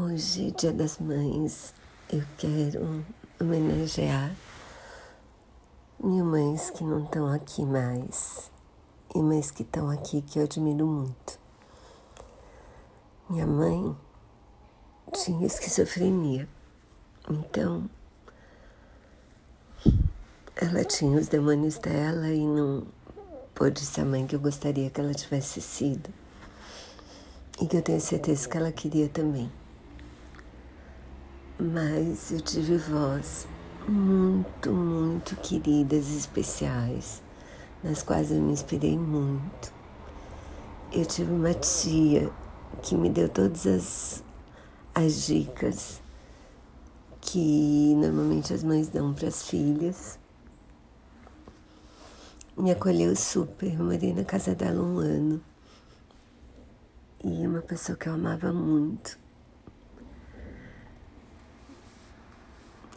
Hoje, Dia das Mães, eu quero homenagear mil mães que não estão aqui mais e mães que estão aqui que eu admiro muito. Minha mãe tinha esquizofrenia, então ela tinha os demônios dela e não pôde ser a mãe que eu gostaria que ela tivesse sido e que eu tenho certeza que ela queria também mas eu tive vós muito, muito queridas especiais, nas quais eu me inspirei muito. Eu tive uma tia que me deu todas as, as dicas que normalmente as mães dão para as filhas. Me acolheu super, morei na casa dela um ano. E uma pessoa que eu amava muito.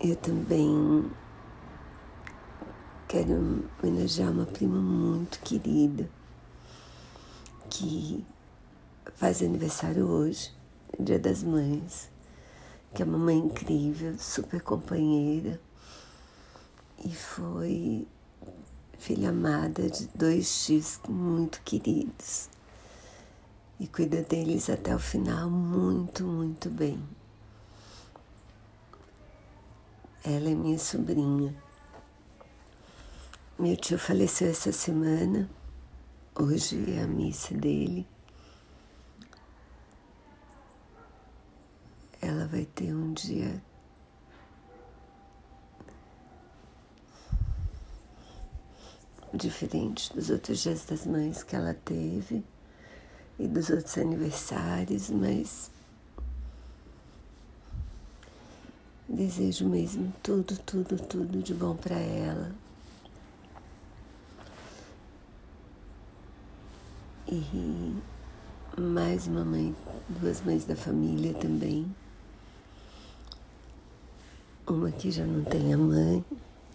Eu também quero homenagear uma prima muito querida que faz aniversário hoje, Dia das Mães, que é uma mãe incrível, super companheira e foi filha amada de dois tios muito queridos e cuida deles até o final muito, muito bem. Ela é minha sobrinha. Meu tio faleceu essa semana. Hoje é a missa dele. Ela vai ter um dia diferente dos outros dias das mães que ela teve e dos outros aniversários, mas Desejo mesmo tudo, tudo, tudo de bom para ela. E mais uma mãe, duas mães da família também. Uma que já não tem a mãe,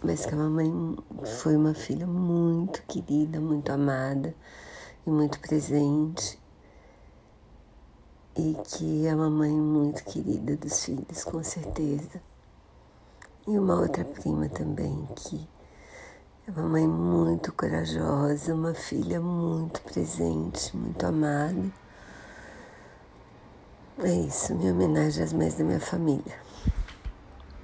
mas que a mamãe foi uma filha muito querida, muito amada e muito presente. E que é uma mãe muito querida dos filhos, com certeza. E uma outra prima também, que é uma mãe muito corajosa, uma filha muito presente, muito amada. É isso, minha homenagem às mães da minha família.